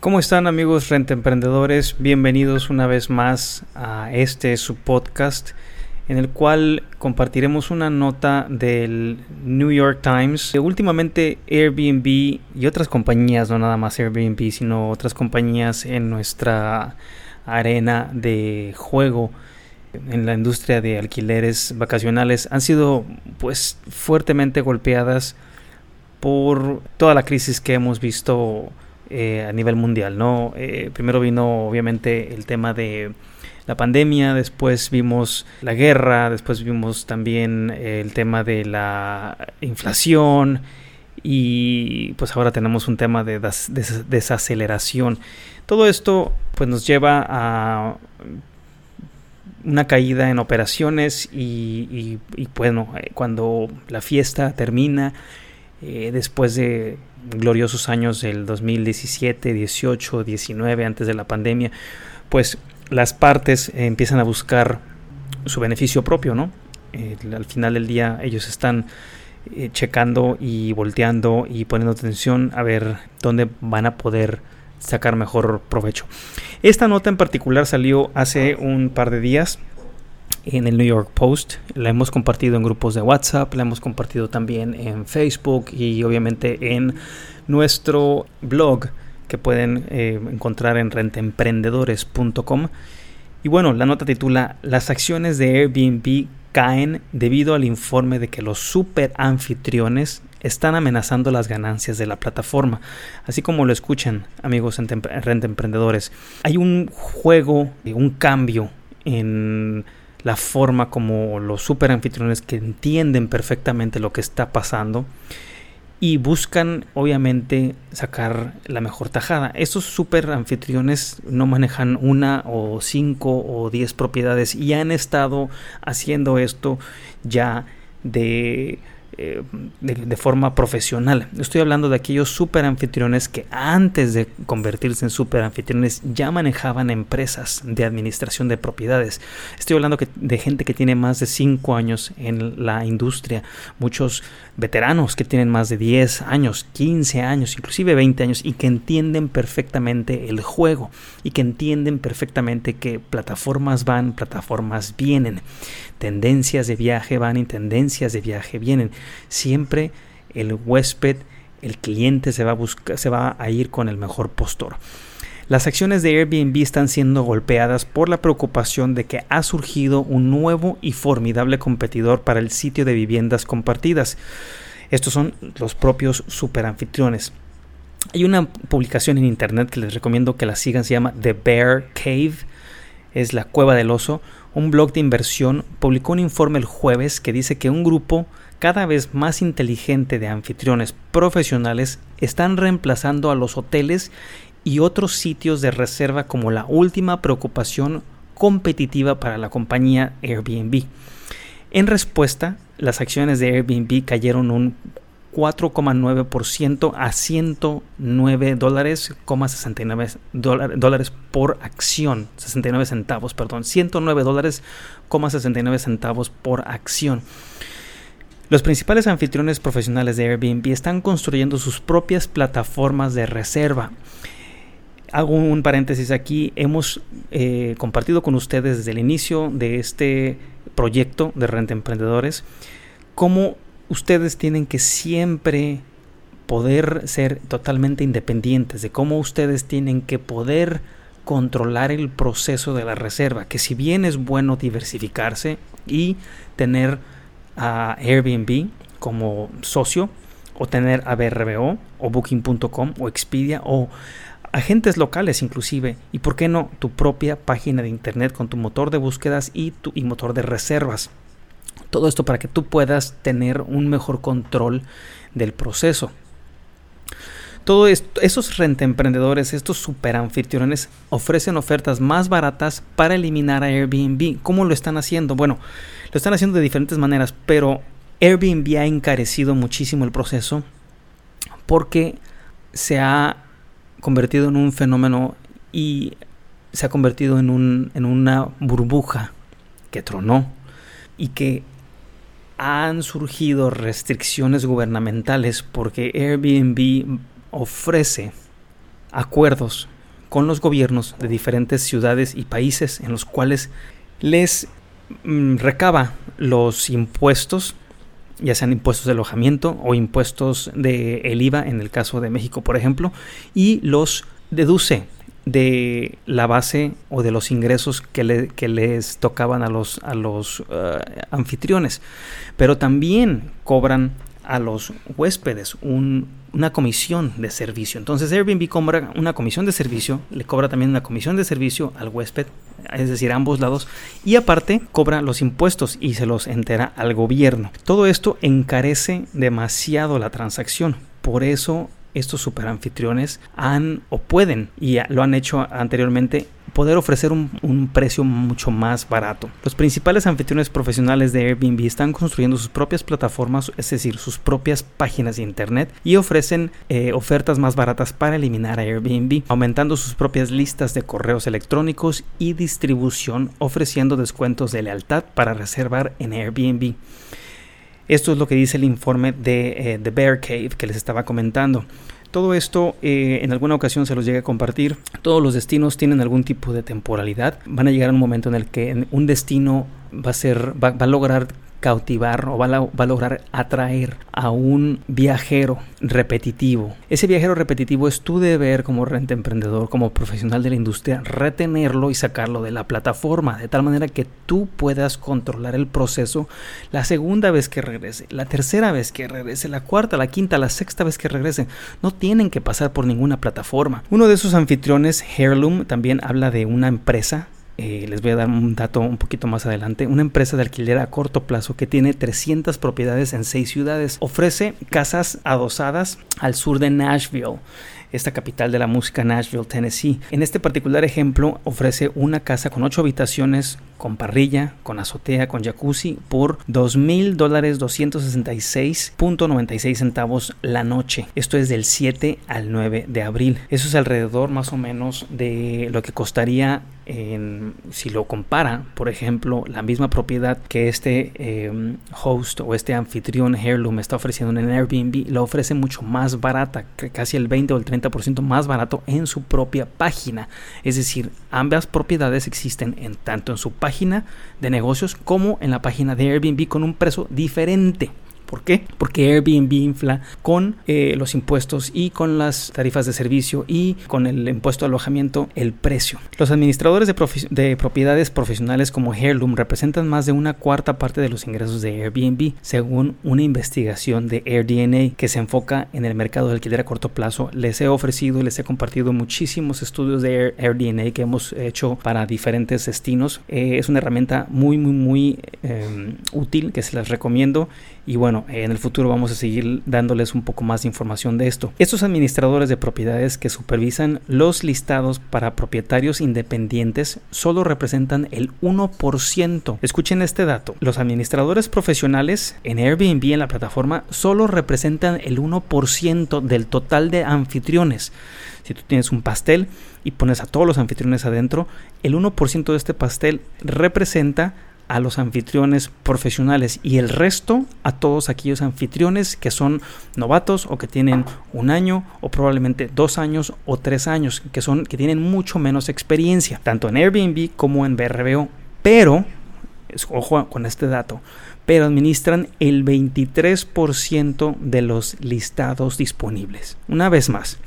¿Cómo están amigos Renta Emprendedores? Bienvenidos una vez más a este su podcast en el cual compartiremos una nota del New York Times. Últimamente Airbnb y otras compañías, no nada más Airbnb, sino otras compañías en nuestra arena de juego en la industria de alquileres vacacionales han sido pues fuertemente golpeadas por toda la crisis que hemos visto eh, a nivel mundial, ¿no? Eh, primero vino obviamente el tema de la pandemia, después vimos la guerra, después vimos también el tema de la inflación y pues ahora tenemos un tema de desaceleración. Todo esto pues nos lleva a una caída en operaciones y, bueno, eh, cuando la fiesta termina, después de gloriosos años del 2017, 18, 19, antes de la pandemia, pues las partes empiezan a buscar su beneficio propio, ¿no? Eh, al final del día ellos están eh, checando y volteando y poniendo atención a ver dónde van a poder sacar mejor provecho. Esta nota en particular salió hace un par de días en el New York Post. La hemos compartido en grupos de WhatsApp, la hemos compartido también en Facebook y obviamente en nuestro blog que pueden eh, encontrar en rentemprendedores.com. Y bueno, la nota titula Las acciones de Airbnb caen debido al informe de que los super anfitriones están amenazando las ganancias de la plataforma. Así como lo escuchan, amigos en Renta Emprendedores, hay un juego, un cambio en la forma como los super anfitriones que entienden perfectamente lo que está pasando y buscan obviamente sacar la mejor tajada. Estos super anfitriones no manejan una o cinco o diez propiedades y han estado haciendo esto ya de eh, de, forma profesional. Estoy hablando de aquellos super anfitriones que antes de convertirse en super anfitriones ya manejaban empresas de administración de propiedades. Estoy hablando de gente que tiene más de 5 años en la industria, muchos veteranos que tienen más de 10 años, 15 años, inclusive 20 años y que entienden perfectamente el juego y que entienden perfectamente que plataformas van, plataformas vienen, tendencias de viaje van y tendencias de viaje vienen. Siempre el huésped, el cliente se va a, buscar, se va a ir con el mejor postor. Las acciones de Airbnb están siendo golpeadas por la preocupación de que ha surgido un nuevo y formidable competidor para el sitio de viviendas compartidas. Estos son los propios superanfitriones. Hay una publicación en internet que les recomiendo que la sigan, se llama The Bear Cave, es la cueva del oso. Un blog de inversión publicó un informe el jueves que dice que un grupo cada vez más inteligente de anfitriones profesionales están reemplazando a los hoteles y otros sitios de reserva como la última preocupación competitiva para la compañía Airbnb. En respuesta, las acciones de Airbnb cayeron un 4,9% a 109 dólares, 69 dólares por acción, 69 centavos, perdón, 109 dólares, 69 centavos por acción. Los principales anfitriones profesionales de Airbnb están construyendo sus propias plataformas de reserva hago un paréntesis aquí. Hemos eh, compartido con ustedes desde el inicio de este proyecto de Renta Emprendedores cómo ustedes tienen que siempre poder ser totalmente independientes, de cómo ustedes tienen que poder controlar el proceso de la reserva, que si bien es bueno diversificarse y tener a Airbnb como socio, o tener a BRBO, o Booking.com, o Expedia, o agentes locales inclusive, y por qué no, tu propia página de internet con tu motor de búsquedas y tu y motor de reservas. Todo esto para que tú puedas tener un mejor control del proceso. Todos esos rentemprendedores, estos super anfitriones, ofrecen ofertas más baratas para eliminar a Airbnb. ¿Cómo lo están haciendo? Bueno, lo están haciendo de diferentes maneras, pero Airbnb ha encarecido muchísimo el proceso porque se ha convertido en un fenómeno y se ha convertido en, un, en una burbuja que tronó y que han surgido restricciones gubernamentales porque Airbnb ofrece acuerdos con los gobiernos de diferentes ciudades y países en los cuales les mm, recaba los impuestos, ya sean impuestos de alojamiento o impuestos de el IVA en el caso de México, por ejemplo, y los deduce de la base o de los ingresos que, les tocaban a los, a los uh, anfitriones. Pero también cobran a los huéspedes una comisión de servicio. Entonces Airbnb cobra una comisión de servicio, le cobra también una comisión de servicio al huésped, es decir, a ambos lados, y aparte cobra los impuestos y se los entera al gobierno. Todo esto encarece demasiado la transacción. Por eso estos super anfitriones han o pueden, y lo han hecho anteriormente, poder ofrecer un, precio mucho más barato. Los principales anfitriones profesionales de Airbnb están construyendo sus propias plataformas, es decir, sus propias páginas de internet y ofrecen eh, ofertas más baratas para eliminar a Airbnb, aumentando sus propias listas de correos electrónicos y distribución, ofreciendo descuentos de lealtad para reservar en Airbnb. Esto es lo que dice el informe de The eh, Bear Cave que les estaba comentando. Todo esto eh, en alguna ocasión se los llegue a compartir. Todos los destinos tienen algún tipo de temporalidad. Van a llegar a un momento en el que un destino va a ser, va a lograr cautivar o va a, lograr atraer a un viajero repetitivo. Ese viajero repetitivo es tu deber como renta emprendedor, como profesional de la industria, retenerlo y sacarlo de la plataforma, de tal manera que tú puedas controlar el proceso la segunda vez que regrese, la tercera vez que regrese, la cuarta, la quinta, la sexta vez que regrese. No tienen que pasar por ninguna plataforma. Uno de sus anfitriones, Heirloom, también habla de una empresa eh, les voy a dar un dato un poquito más adelante, una empresa de alquiler a corto plazo que tiene 300 propiedades en 6 ciudades. Ofrece casas adosadas al sur de Nashville esta capital de la música Nashville, Tennessee. En este particular ejemplo ofrece una casa con 8 habitaciones, con parrilla, con azotea, con jacuzzi por $2,000 mil dólares 266.96 centavos la noche. Esto es del 7 al 9 de abril. Eso es alrededor más o menos de lo que costaría si lo compara, por ejemplo, la misma propiedad que este em, host o este anfitrión Heirloom está ofreciendo en Airbnb, lo ofrece mucho más barata, casi el 20 o el 30% más barato en su propia página. Es decir, ambas propiedades existen en tanto en su página de negocios como en la página de Airbnb con un precio diferente. ¿Por qué? Porque Airbnb infla con eh, los impuestos y con las tarifas de servicio y con el impuesto de alojamiento el precio. Los administradores de, propiedades profesionales como Heirloom representan más de una cuarta parte de los ingresos de Airbnb, según una investigación de AirDNA que se enfoca en el mercado de alquiler a corto plazo. Les he ofrecido y les he compartido muchísimos estudios de AirDNA que hemos hecho para diferentes destinos. Eh, es una herramienta muy, muy, muy em, útil que se las recomiendo y bueno, en el futuro vamos a seguir dándoles un poco más de información de esto. Estos administradores de propiedades que supervisan los listados para propietarios independientes solo representan el 1%. Escuchen este dato. Los administradores profesionales en Airbnb en la plataforma solo representan el 1% del total de anfitriones. Si tú tienes un pastel y pones a todos los anfitriones adentro, el 1% de este pastel representa a los anfitriones profesionales y el resto a todos aquellos anfitriones que son novatos o que tienen un año o probablemente dos años o tres años, que son que tienen mucho menos experiencia, tanto en Airbnb como en BRBO. Pero, ojo con este dato, pero administran el 23% de los listados disponibles. Una vez más,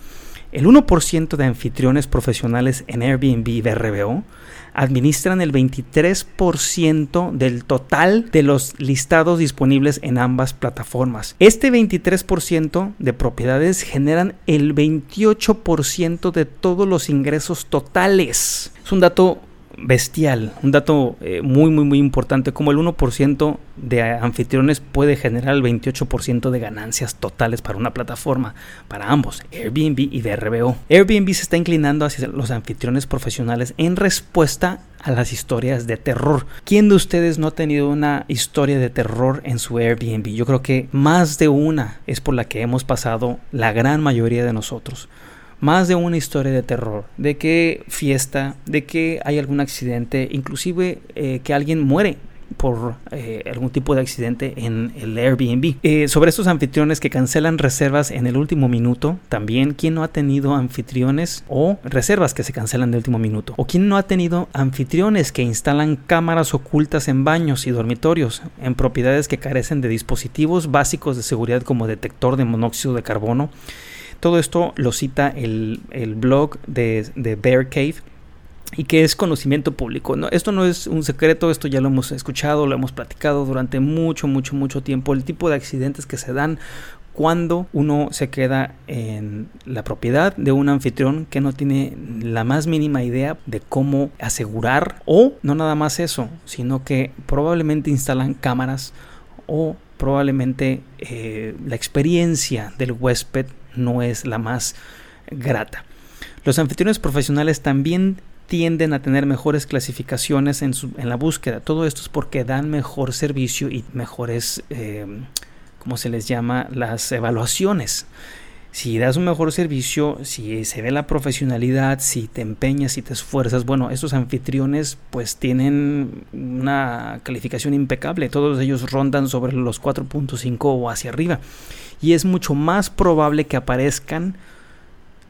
el 1% de anfitriones profesionales en Airbnb y BRBO administran el 23% del total de los listados disponibles en ambas plataformas. Este 23% de propiedades generan el 28% de todos los ingresos totales. Es un dato bestial, un dato eh, muy muy muy importante, como el 1% de anfitriones puede generar el 28% de ganancias totales para una plataforma, para ambos, Airbnb y VRBO. Airbnb se está inclinando hacia los anfitriones profesionales en respuesta a las historias de terror. ¿Quién de ustedes no ha tenido una historia de terror en su Airbnb? Yo creo que más de una es por la que hemos pasado la gran mayoría de nosotros más de una historia de terror, de que fiesta, de que hay algún accidente, inclusive eh, que alguien muere por eh, algún tipo de accidente en el Airbnb. Eh, sobre estos anfitriones que cancelan reservas en el último minuto, también, ¿quién no ha tenido anfitriones o reservas que se cancelan de último minuto? ¿O quién no ha tenido anfitriones que instalan cámaras ocultas en baños y dormitorios, en propiedades que carecen de dispositivos básicos de seguridad como detector de monóxido de carbono? Todo esto lo cita el, blog de, Bear Cave y que es conocimiento público. No, esto no es un secreto, esto ya lo hemos escuchado, lo hemos platicado durante mucho, mucho, mucho tiempo. El tipo de accidentes que se dan cuando uno se queda en la propiedad de un anfitrión que no tiene la más mínima idea de cómo asegurar o no nada más eso, sino que probablemente instalan cámaras o probablemente eh, la experiencia del huésped no es la más grata. Los anfitriones profesionales también tienden a tener mejores clasificaciones en, la búsqueda. Todo esto es porque dan mejor servicio y mejores, eh, ¿cómo se les llama? Las evaluaciones. Si das un mejor servicio, si se ve la profesionalidad, si te empeñas, si te esfuerzas, bueno, estos anfitriones pues tienen una calificación impecable. Todos ellos rondan sobre los 4.5 o hacia arriba y es mucho más probable que aparezcan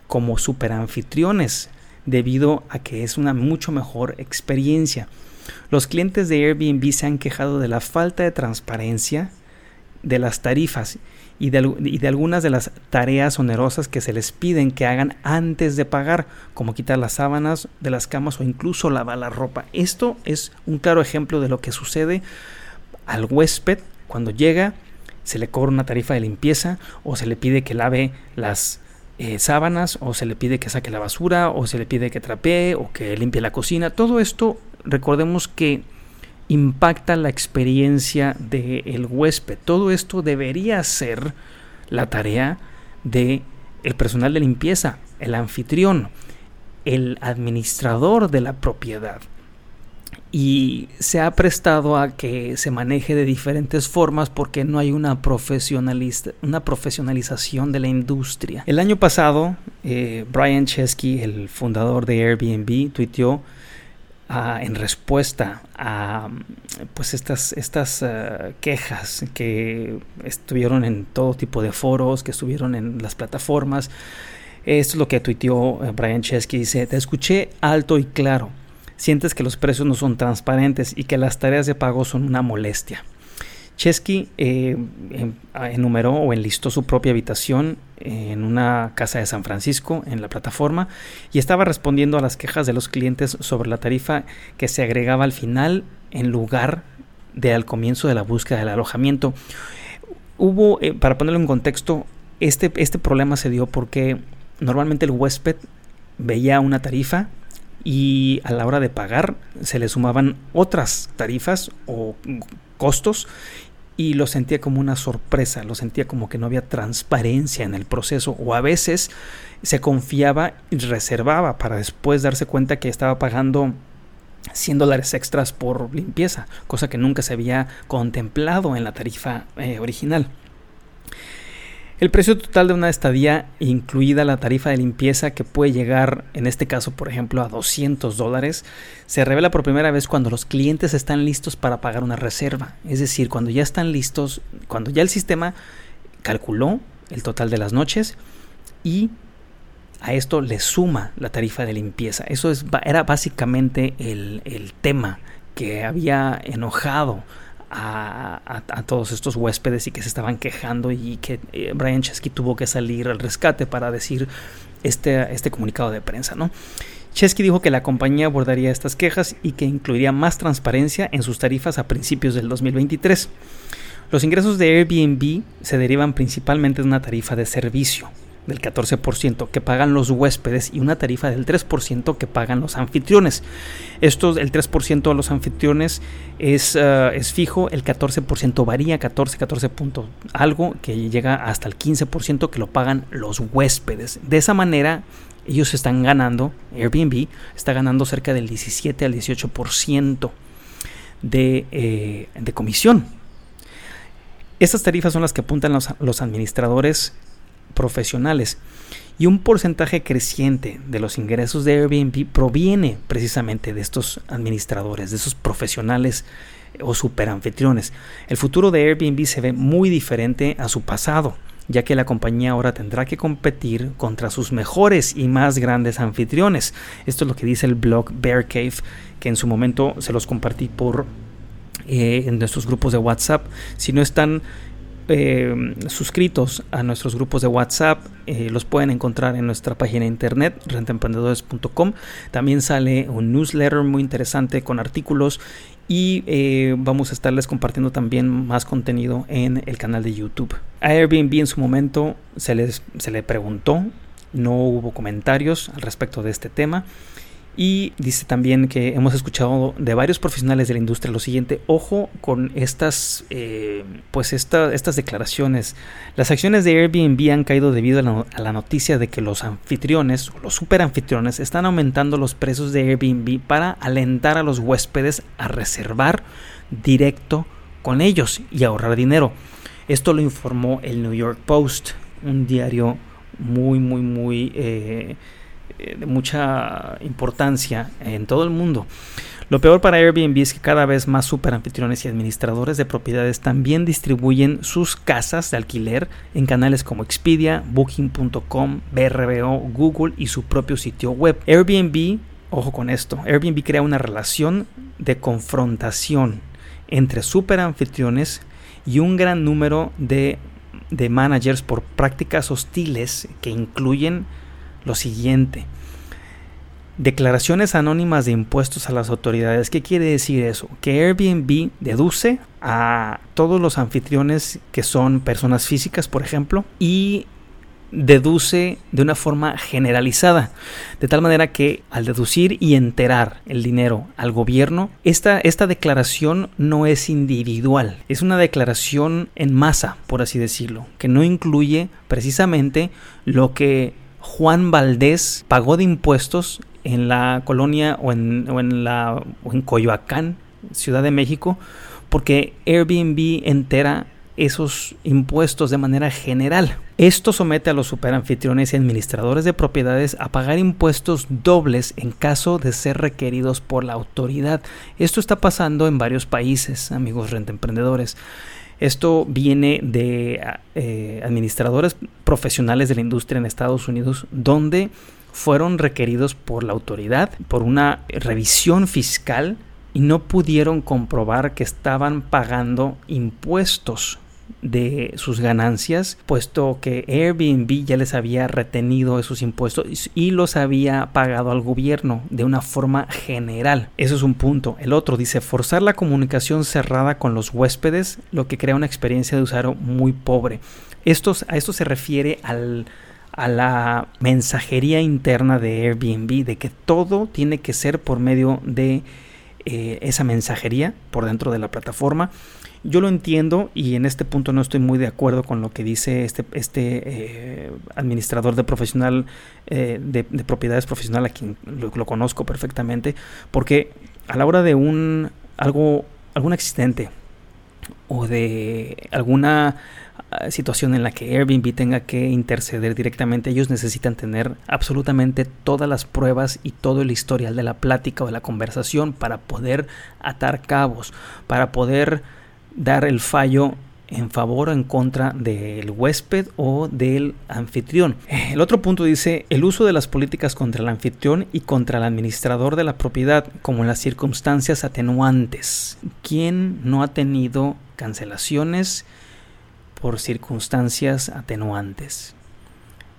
como superanfitriones debido a que es una mucho mejor experiencia. Los clientes de Airbnb se han quejado de la falta de transparencia de las tarifas y de, y de, algunas de las tareas onerosas que se les piden que hagan antes de pagar, como quitar las sábanas de las camas o incluso lavar la ropa. Esto es un claro ejemplo de lo que sucede al huésped cuando llega se le cobra una tarifa de limpieza o se le pide que lave las eh, sábanas o se le pide que saque la basura o se le pide que trapee o que limpie la cocina. Todo esto recordemos que impacta la experiencia del huésped. Todo esto debería ser la tarea de el personal de limpieza, el anfitrión, el administrador de la propiedad y se ha prestado a que se maneje de diferentes formas porque no hay una, una profesionalización de la industria. El año pasado, eh, Brian Chesky, el fundador de Airbnb, tuiteó en respuesta a pues estas, estas ah, quejas que estuvieron en todo tipo de foros, que estuvieron en las plataformas. Esto es lo que tuiteó eh, Brian Chesky. Dice, te escuché alto y claro sientes que los precios no son transparentes y que las tareas de pago son una molestia. Chesky eh, em, enumeró o enlistó su propia habitación en una casa de San Francisco en la plataforma y estaba respondiendo a las quejas de los clientes sobre la tarifa que se agregaba al final en lugar de al comienzo de la búsqueda del alojamiento. Hubo, eh, para ponerlo en contexto, este, este problema se dio porque normalmente el huésped veía una tarifa y a la hora de pagar se le sumaban otras tarifas o costos y lo sentía como una sorpresa, lo sentía como que no había transparencia en el proceso o a veces se confiaba y reservaba para después darse cuenta que estaba pagando 100 dólares extras por limpieza, cosa que nunca se había contemplado en la tarifa eh, original. El precio total de una estadía, incluida la tarifa de limpieza, que puede llegar, en este caso, por ejemplo, a 200 dólares, se revela por primera vez cuando los clientes están listos para pagar una reserva. Es decir, cuando ya están listos, cuando ya el sistema calculó el total de las noches y a esto le suma la tarifa de limpieza. Eso es, era básicamente el tema que había enojado a, todos estos huéspedes y que se estaban quejando y que eh, Brian Chesky tuvo que salir al rescate para decir este, este comunicado de prensa, ¿no? Chesky dijo que la compañía abordaría estas quejas y que incluiría más transparencia en sus tarifas a principios del 2023. Los ingresos de Airbnb se derivan principalmente de una tarifa de servicio, del 14% que pagan los huéspedes y una tarifa del 3% que pagan los anfitriones. Esto, el 3% de los anfitriones es, uh, es fijo, el 14% varía, 14, 14 puntos algo, que llega hasta el 15% que lo pagan los huéspedes. De esa manera, ellos están ganando, Airbnb está ganando cerca del 17 al 18% de, eh, de comisión. Estas tarifas son las que apuntan los, los administradores profesionales y un porcentaje creciente de los ingresos de Airbnb proviene precisamente de estos administradores, de esos profesionales eh, o superanfitriones. El futuro de Airbnb se ve muy diferente a su pasado, ya que la compañía ahora tendrá que competir contra sus mejores y más grandes anfitriones. Esto es lo que dice el blog Bear Cave, que en su momento se los compartí por eh, en nuestros grupos de WhatsApp. Si no están eh, suscritos a nuestros grupos de WhatsApp, eh, los pueden encontrar en nuestra página internet, rentemprendedores.com. También sale un newsletter muy interesante con artículos y eh, vamos a estarles compartiendo también más contenido en el canal de YouTube. A Airbnb en su momento se, les, se le preguntó, no hubo comentarios al respecto de este tema. Y dice también que hemos escuchado de varios profesionales de la industria lo siguiente, ojo con estas, eh, pues estas declaraciones. Las acciones de Airbnb han caído debido a la, noticia de que los anfitriones los super anfitriones están aumentando los precios de Airbnb para alentar a los huéspedes a reservar directo con ellos y ahorrar dinero. Esto lo informó el New York Post, un diario muy, muy, muy... Eh, de mucha importancia en todo el mundo. Lo peor para Airbnb es que cada vez más super anfitriones y administradores de propiedades también distribuyen sus casas de alquiler en canales como Expedia, Booking.com, BRBO, Google y su propio sitio web. Airbnb, ojo con esto, Airbnb crea una relación de confrontación entre super anfitriones y un gran número de, de managers por prácticas hostiles que incluyen lo siguiente. Declaraciones anónimas de impuestos a las autoridades. ¿Qué quiere decir eso? Que Airbnb deduce a todos los anfitriones que son personas físicas, por ejemplo, y deduce de una forma generalizada, de tal manera que al deducir y enterar el dinero al gobierno, esta, esta declaración no es individual, es una declaración en masa, por así decirlo, que no incluye precisamente lo que Juan Valdés pagó de impuestos en la colonia o en, o en, la, o en Coyoacán, Ciudad de México, porque Airbnb entera esos impuestos de manera general. Esto somete a los superanfitriones y administradores de propiedades a pagar impuestos dobles en caso de ser requeridos por la autoridad. Esto está pasando en varios países, amigos rentemprendedores. Esto viene de eh, administradores profesionales de la industria en Estados Unidos, donde fueron requeridos por la autoridad por una revisión fiscal y no pudieron comprobar que estaban pagando impuestos de sus ganancias, puesto que Airbnb ya les había retenido esos impuestos y los había pagado al gobierno de una forma general. Eso es un punto. El otro dice forzar la comunicación cerrada con los huéspedes, lo que crea una experiencia de usuario muy pobre. A esto se refiere al, a la mensajería interna de Airbnb, de que todo tiene que ser por medio de eh, esa mensajería por dentro de la plataforma yo lo entiendo y en este punto no estoy muy de acuerdo con lo que dice este, este eh, administrador de profesional eh, de, propiedades profesional a quien lo, conozco perfectamente, porque a la hora de un algo algún accidente o de alguna ah, situación en la que Airbnb tenga que interceder directamente, ellos necesitan tener absolutamente todas las pruebas y todo el historial de la plática o de la conversación para poder atar cabos, para poder dar el fallo en favor o en contra del huésped o del anfitrión. El otro punto dice el uso de las políticas contra el anfitrión y contra el administrador de la propiedad como las circunstancias atenuantes. ¿Quién no ha tenido cancelaciones por circunstancias atenuantes?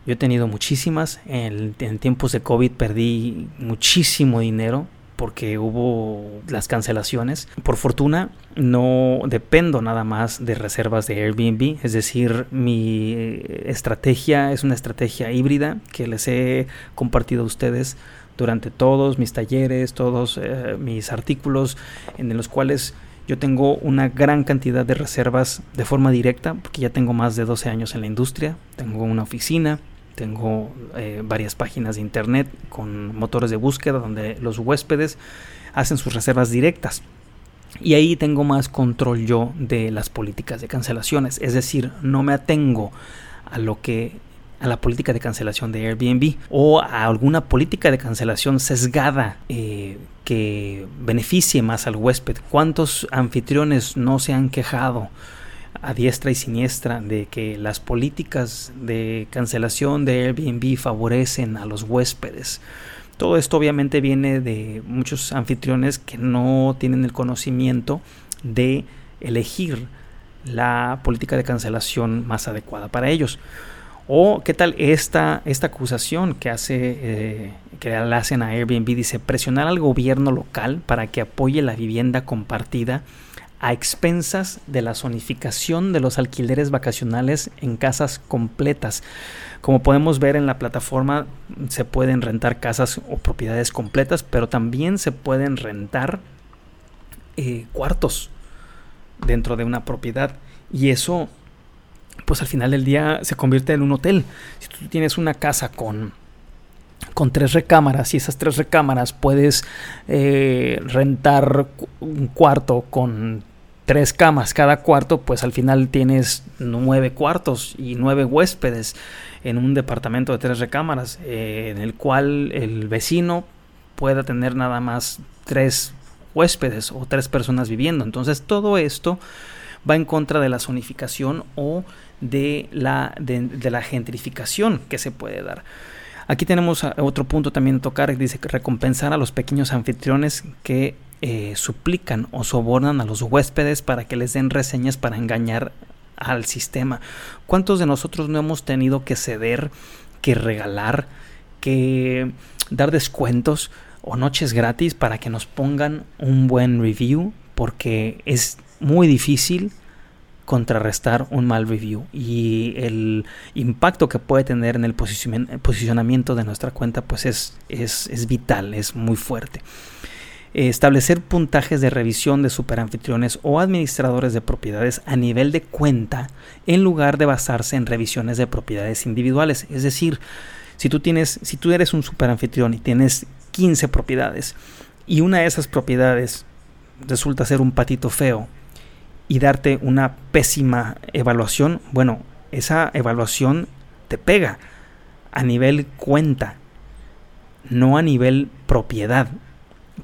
Yo he tenido muchísimas. En, en tiempos de COVID perdí muchísimo dinero porque hubo las cancelaciones. Por fortuna no dependo nada más de reservas de Airbnb, es decir, mi estrategia es una estrategia híbrida que les he compartido a ustedes durante todos mis talleres, todos eh, mis artículos en los cuales yo tengo una gran cantidad de reservas de forma directa, porque ya tengo más de 12 años en la industria, tengo una oficina, tengo eh, varias páginas de internet con motores de búsqueda donde los huéspedes hacen sus reservas directas. Y ahí tengo más control yo de las políticas de cancelaciones. Es decir, no me atengo a lo que a la política de cancelación de Airbnb o a alguna política de cancelación sesgada eh, que beneficie más al huésped. ¿Cuántos anfitriones no se han quejado a diestra y siniestra de que las políticas de cancelación de Airbnb favorecen a los huéspedes? Todo esto obviamente viene de muchos anfitriones que no tienen el conocimiento de elegir la política de cancelación más adecuada para ellos. O qué tal esta, esta acusación que hace eh, que le hacen a Airbnb dice presionar al gobierno local para que apoye la vivienda compartida a expensas de la zonificación de los alquileres vacacionales en casas completas. Como podemos ver en la plataforma se pueden rentar casas o propiedades completas, pero también se pueden rentar eh, cuartos dentro de una propiedad y eso pues al final del día se convierte en un hotel. Si tú tienes una casa con, con tres recámaras y esas tres recámaras puedes eh, rentar un cuarto con tres camas cada cuarto, pues al final tienes nueve cuartos y nueve huéspedes en un departamento de tres recámaras, eh, en el cual el vecino pueda tener nada más tres huéspedes o tres personas viviendo. Entonces todo esto va en contra de la zonificación o de la, de, la gentrificación que se puede dar. Aquí tenemos otro punto también a tocar, dice que recompensar a los pequeños anfitriones que eh, suplican o sobornan a los huéspedes para que les den reseñas para engañar al sistema. ¿Cuántos de nosotros no hemos tenido que ceder, que regalar, que dar descuentos o noches gratis para que nos pongan un buen review? Porque es muy difícil contrarrestar un mal review y el impacto que puede tener en el posicionamiento de nuestra cuenta pues es, es, vital, es muy fuerte. Establecer puntajes de revisión de superanfitriones o administradores de propiedades a nivel de cuenta en lugar de basarse en revisiones de propiedades individuales. Es decir, si tú, tienes, si tú eres un superanfitrión y tienes 15 propiedades y una de esas propiedades resulta ser un patito feo y darte una pésima evaluación, bueno, esa evaluación te pega a nivel cuenta, no a nivel propiedad,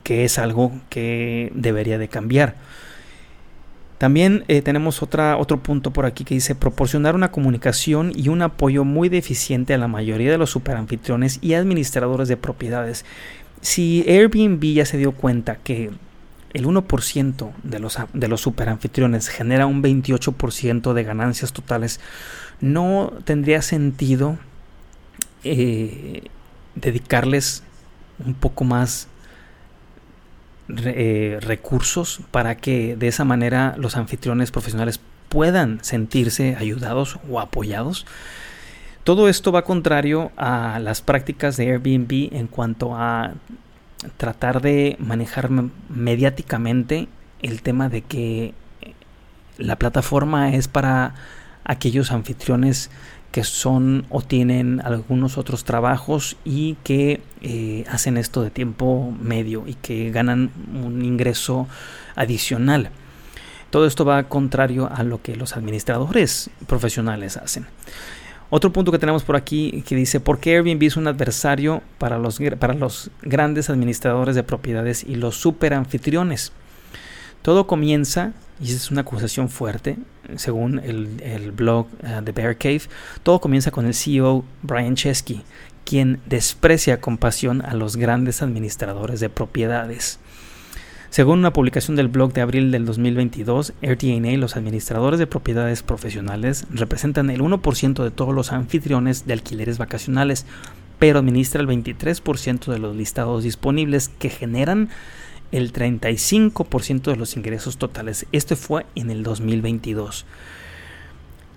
que es algo que debería de cambiar. También eh, tenemos otra, otro punto por aquí que dice proporcionar una comunicación y un apoyo muy deficiente a la mayoría de los superanfitriones y administradores de propiedades. Si Airbnb ya se dio cuenta que el 1% de los, de los superanfitriones genera un 28% de ganancias totales, no tendría sentido eh, dedicarles un poco más eh, recursos para que de esa manera los anfitriones profesionales puedan sentirse ayudados o apoyados. Todo esto va contrario a las prácticas de Airbnb en cuanto a tratar de manejar mediáticamente el tema de que la plataforma es para aquellos anfitriones que son o tienen algunos otros trabajos y que eh, hacen esto de tiempo medio y que ganan un ingreso adicional. Todo esto va contrario a lo que los administradores profesionales hacen. Otro punto que tenemos por aquí que dice, ¿por qué Airbnb es un adversario para los, para los grandes administradores de propiedades y los super anfitriones? Todo comienza, y es una acusación fuerte, según el, blog uh, de Bear Cave, todo comienza con el CEO Brian Chesky, quien desprecia con pasión a los grandes administradores de propiedades. Según una publicación del blog de abril del 2022, RTNA, los administradores de propiedades profesionales representan el 1% de todos los anfitriones de alquileres vacacionales, pero administra el 23% de los listados disponibles que generan el 35% de los ingresos totales. Este fue en el 2022.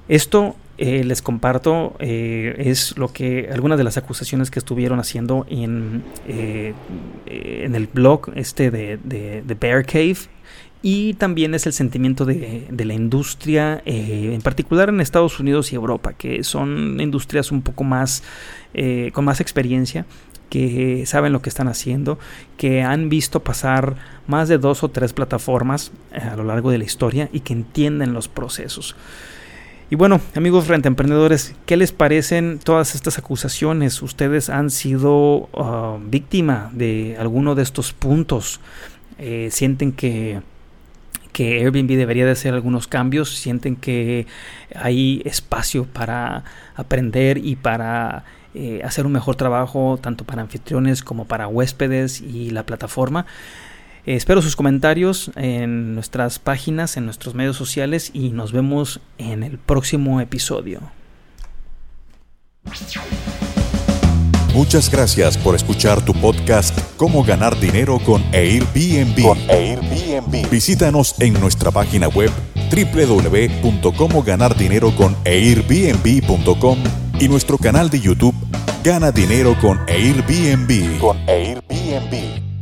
Esto eh, les comparto eh, es lo que algunas de las acusaciones que estuvieron haciendo en, eh, en el blog este de, de, Bear Cave y también es el sentimiento de, de la industria, en particular en Estados Unidos y Europa, que son industrias un poco más con más experiencia que saben lo que están haciendo, que han visto pasar más de dos o tres plataformas a lo largo de la historia y que entienden los procesos. Y bueno, amigos emprendedores, ¿qué les parecen todas estas acusaciones? ¿Ustedes han sido uh, víctima de alguno de estos puntos? Eh, ¿Sienten que, que Airbnb debería de hacer algunos cambios? ¿Sienten que hay espacio para aprender y para eh, hacer un mejor trabajo tanto para anfitriones como para huéspedes y la plataforma? Espero sus comentarios en nuestras páginas, en nuestros medios sociales y nos vemos en el próximo episodio. Muchas gracias por escuchar tu podcast Cómo ganar dinero con Airbnb. Con Airbnb. Visítanos en nuestra página web www.comoganardineroconairbnb.com y nuestro canal de YouTube Gana dinero con Airbnb. Con Airbnb.